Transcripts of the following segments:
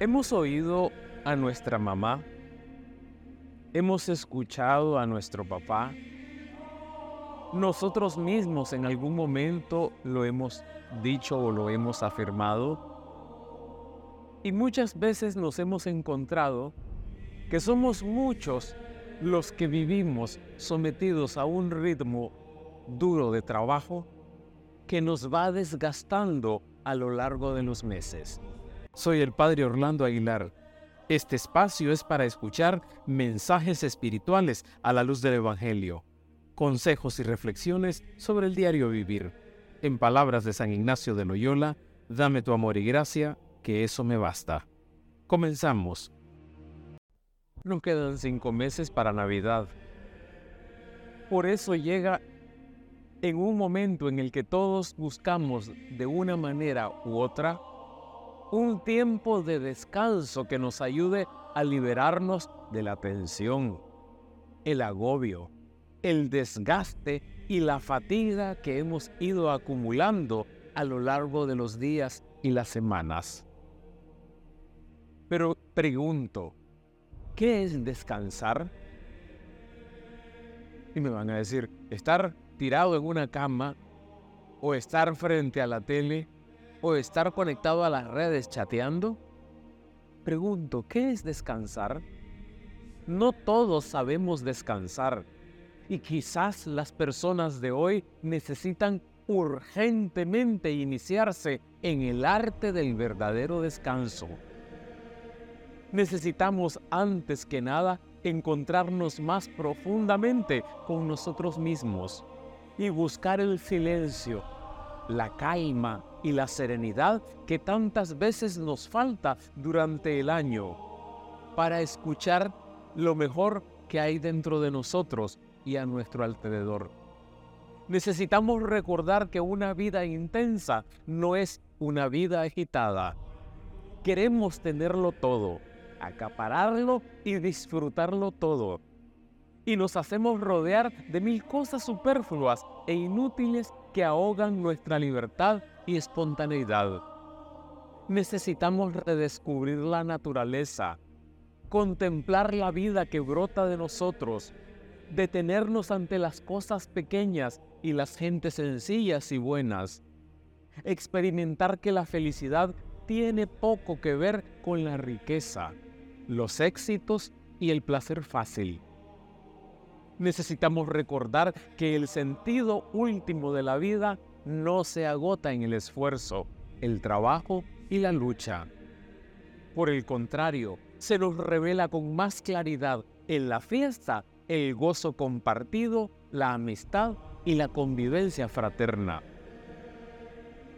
Hemos oído a nuestra mamá, hemos escuchado a nuestro papá, nosotros mismos en algún momento lo hemos dicho o lo hemos afirmado. Y muchas veces nos hemos encontrado que somos muchos los que vivimos sometidos a un ritmo duro de trabajo que nos va desgastando a lo largo de los meses. Soy el Padre Orlando Aguilar. Este espacio es para escuchar mensajes espirituales a la luz del Evangelio, consejos y reflexiones sobre el diario vivir. En palabras de San Ignacio de Loyola, dame tu amor y gracia, que eso me basta. Comenzamos. Nos quedan cinco meses para Navidad. Por eso llega en un momento en el que todos buscamos de una manera u otra un tiempo de descanso que nos ayude a liberarnos de la tensión, el agobio, el desgaste y la fatiga que hemos ido acumulando a lo largo de los días y las semanas. Pero pregunto, ¿qué es descansar? Y me van a decir, estar tirado en una cama o estar frente a la tele o estar conectado a las redes chateando? Pregunto, ¿qué es descansar? No todos sabemos descansar y quizás las personas de hoy necesitan urgentemente iniciarse en el arte del verdadero descanso. Necesitamos antes que nada encontrarnos más profundamente con nosotros mismos y buscar el silencio, la calma y la serenidad que tantas veces nos falta durante el año para escuchar lo mejor que hay dentro de nosotros y a nuestro alrededor. Necesitamos recordar que una vida intensa no es una vida agitada. Queremos tenerlo todo, acapararlo y disfrutarlo todo y nos hacemos rodear de mil cosas superfluas e inútiles que ahogan nuestra libertad y espontaneidad. Necesitamos redescubrir la naturaleza, contemplar la vida que brota de nosotros, detenernos ante las cosas pequeñas y las gentes sencillas y buenas, experimentar que la felicidad tiene poco que ver con la riqueza, los éxitos y el placer fácil necesitamos recordar que el sentido último de la vida no se agota en el esfuerzo, el trabajo y la lucha. Por el contrario, se nos revela con más claridad en la fiesta el gozo compartido, la amistad y la convivencia fraterna.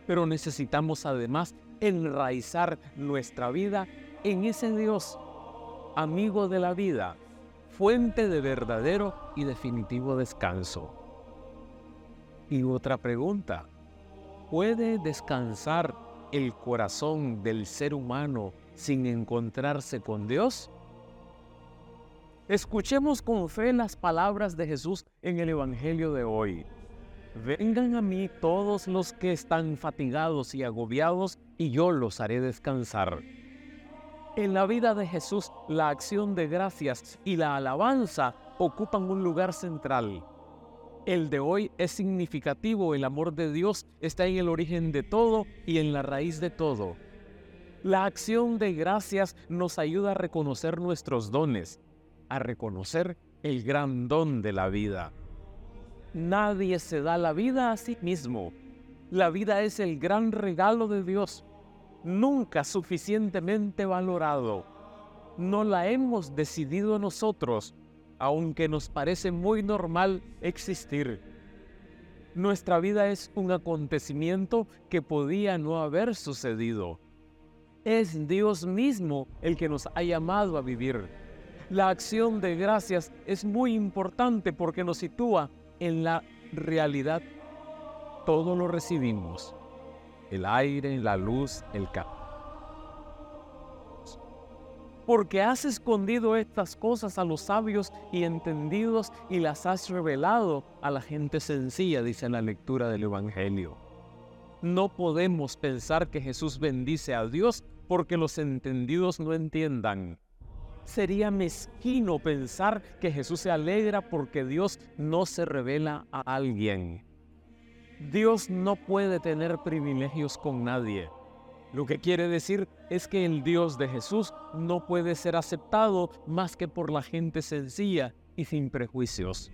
Pero necesitamos además enraizar nuestra vida en ese Dios, amigo de la vida, fuente de verdadero y definitivo descanso. Y otra pregunta, ¿puede descansar el corazón del ser humano sin encontrarse con Dios? Escuchemos con fe las palabras de Jesús en el Evangelio de hoy. Vengan a mí todos los que están fatigados y agobiados, y yo los haré descansar. En la vida de Jesús, la acción de gracias y la alabanza ocupan un lugar central. El de hoy es significativo, el amor de Dios está en el origen de todo y en la raíz de todo. La acción de gracias nos ayuda a reconocer nuestros dones, a reconocer el gran don de la vida. Nadie se da la vida a sí mismo. La vida es el gran regalo de Dios nunca suficientemente valorado. No la hemos decidido nosotros, aunque nos parece muy normal existir. Nuestra vida es un acontecimiento que podía no haber sucedido. Es Dios mismo el que nos ha llamado a vivir. La acción de gracias es muy importante porque nos sitúa en la realidad. Todo lo recibimos el aire, la luz, el campo. Porque has escondido estas cosas a los sabios y entendidos y las has revelado a la gente sencilla, dice la lectura del Evangelio. No podemos pensar que Jesús bendice a Dios porque los entendidos no entiendan. Sería mezquino pensar que Jesús se alegra porque Dios no se revela a alguien. Dios no puede tener privilegios con nadie. Lo que quiere decir es que el Dios de Jesús no puede ser aceptado más que por la gente sencilla y sin prejuicios.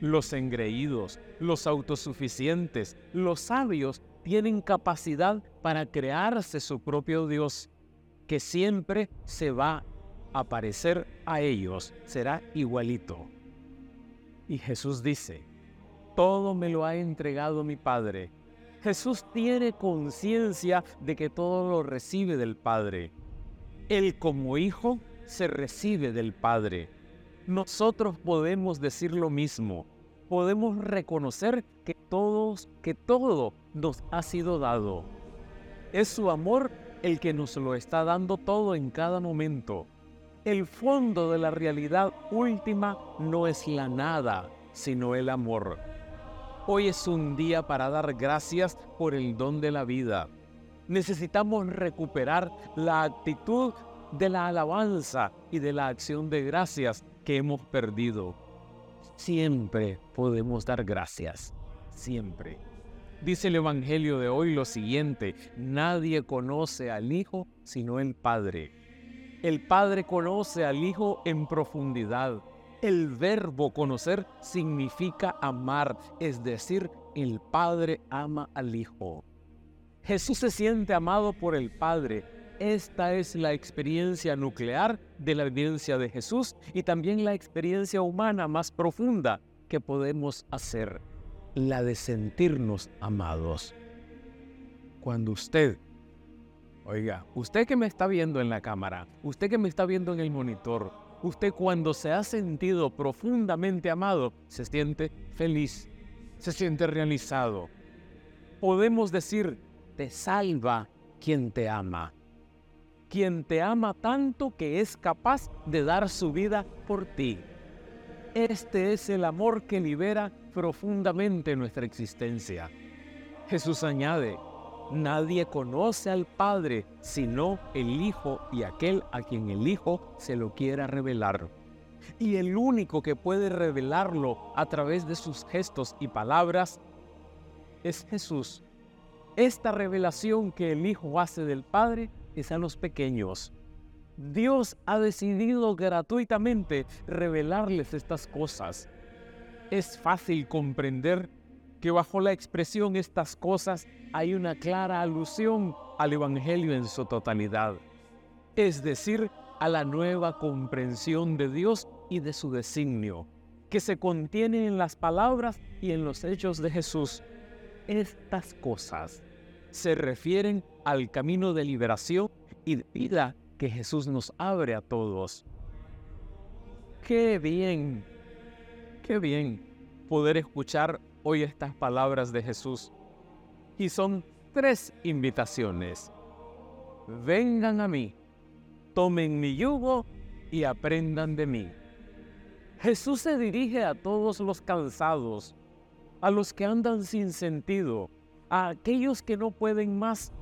Los engreídos, los autosuficientes, los sabios tienen capacidad para crearse su propio Dios, que siempre se va a parecer a ellos, será igualito. Y Jesús dice, todo me lo ha entregado mi Padre. Jesús tiene conciencia de que todo lo recibe del Padre. Él como hijo se recibe del Padre. Nosotros podemos decir lo mismo. Podemos reconocer que todos, que todo nos ha sido dado. Es su amor el que nos lo está dando todo en cada momento. El fondo de la realidad última no es la nada, sino el amor. Hoy es un día para dar gracias por el don de la vida. Necesitamos recuperar la actitud de la alabanza y de la acción de gracias que hemos perdido. Siempre podemos dar gracias, siempre. Dice el Evangelio de hoy lo siguiente, nadie conoce al Hijo sino el Padre. El Padre conoce al Hijo en profundidad el verbo conocer significa amar, es decir, el Padre ama al Hijo. Jesús se siente amado por el Padre. Esta es la experiencia nuclear de la evidencia de Jesús y también la experiencia humana más profunda que podemos hacer, la de sentirnos amados. Cuando usted, oiga, usted que me está viendo en la cámara, usted que me está viendo en el monitor, usted cuando se ha sentido profundamente amado, se siente feliz, se siente realizado. Podemos decir, te salva quien te ama. Quien te ama tanto que es capaz de dar su vida por ti. Este es el amor que libera profundamente nuestra existencia. Jesús añade, Nadie conoce al Padre sino el Hijo y aquel a quien el Hijo se lo quiera revelar. Y el único que puede revelarlo a través de sus gestos y palabras es Jesús. Esta revelación que el Hijo hace del Padre es a los pequeños. Dios ha decidido gratuitamente revelarles estas cosas. Es fácil comprender que bajo la expresión estas cosas hay una clara alusión al Evangelio en su totalidad, es decir, a la nueva comprensión de Dios y de su designio, que se contiene en las palabras y en los hechos de Jesús. Estas cosas se refieren al camino de liberación y de vida que Jesús nos abre a todos. Qué bien, qué bien poder escuchar hoy estas palabras de Jesús. Y son tres invitaciones. Vengan a mí, tomen mi yugo y aprendan de mí. Jesús se dirige a todos los cansados, a los que andan sin sentido, a aquellos que no pueden más,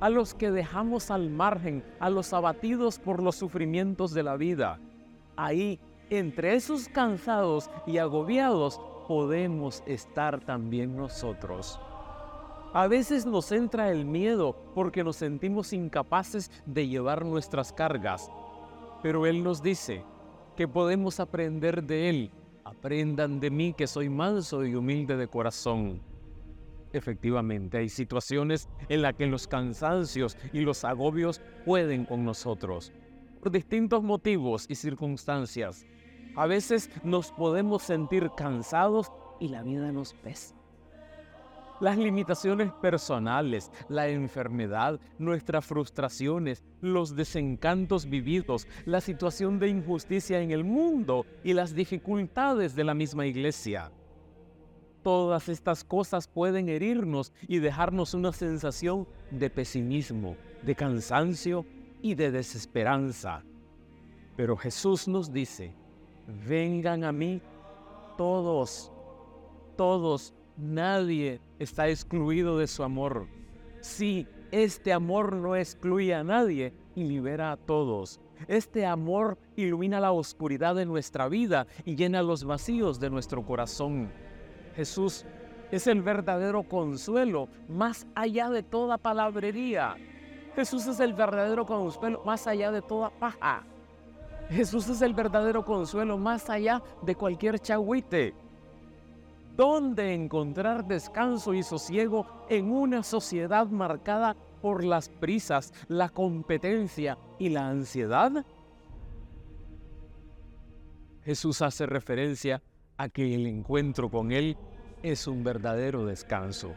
a los que dejamos al margen, a los abatidos por los sufrimientos de la vida. Ahí, entre esos cansados y agobiados, podemos estar también nosotros. A veces nos entra el miedo porque nos sentimos incapaces de llevar nuestras cargas, pero Él nos dice que podemos aprender de Él. Aprendan de mí que soy manso y humilde de corazón. Efectivamente, hay situaciones en las que los cansancios y los agobios pueden con nosotros, por distintos motivos y circunstancias. A veces nos podemos sentir cansados y la vida nos pesa. Las limitaciones personales, la enfermedad, nuestras frustraciones, los desencantos vividos, la situación de injusticia en el mundo y las dificultades de la misma iglesia. Todas estas cosas pueden herirnos y dejarnos una sensación de pesimismo, de cansancio y de desesperanza. Pero Jesús nos dice, vengan a mí todos, todos, nadie está excluido de su amor. Sí, este amor no excluye a nadie y libera a todos. Este amor ilumina la oscuridad de nuestra vida y llena los vacíos de nuestro corazón. Jesús es el verdadero consuelo más allá de toda palabrería. Jesús es el verdadero consuelo más allá de toda paja. Jesús es el verdadero consuelo más allá de cualquier chagüite. ¿Dónde encontrar descanso y sosiego en una sociedad marcada por las prisas, la competencia y la ansiedad? Jesús hace referencia a que el encuentro con Él es un verdadero descanso.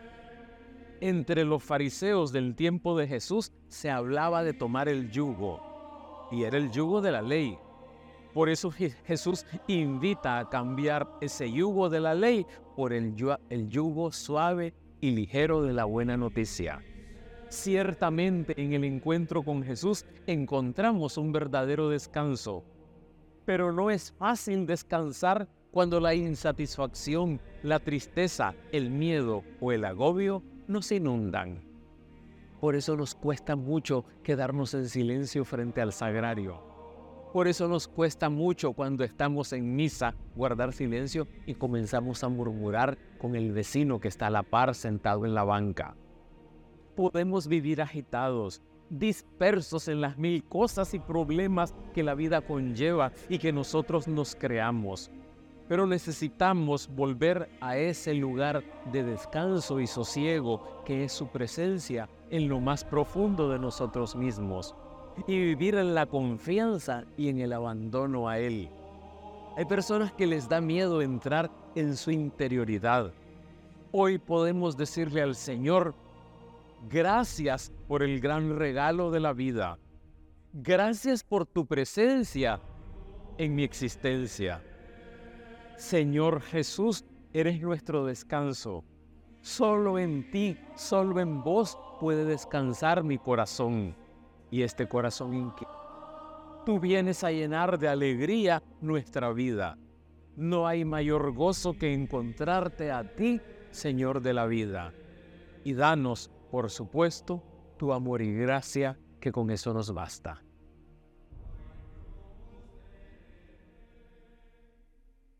Entre los fariseos del tiempo de Jesús se hablaba de tomar el yugo, y era el yugo de la ley. Por eso Jesús invita a cambiar ese yugo de la ley por el, yugo suave y ligero de la buena noticia. Ciertamente en el encuentro con Jesús encontramos un verdadero descanso, pero no es fácil descansar cuando la insatisfacción, la tristeza, el miedo o el agobio nos inundan. Por eso nos cuesta mucho quedarnos en silencio frente al sagrario. Por eso nos cuesta mucho cuando estamos en misa guardar silencio y comenzamos a murmurar con el vecino que está a la par sentado en la banca. Podemos vivir agitados, dispersos en las mil cosas y problemas que la vida conlleva y que nosotros nos creamos pero necesitamos volver a ese lugar de descanso y sosiego que es su presencia en lo más profundo de nosotros mismos y vivir en la confianza y en el abandono a Él. Hay personas que les da miedo entrar en su interioridad. Hoy podemos decirle al Señor, gracias por el gran regalo de la vida. Gracias por tu presencia en mi existencia. Señor Jesús, eres nuestro descanso. Solo en ti, solo en vos puede descansar mi corazón. Y este corazón inquieto. Tú vienes a llenar de alegría nuestra vida. No hay mayor gozo que encontrarte a ti, Señor de la vida. Y danos, por supuesto, tu amor y gracia, que con eso nos basta.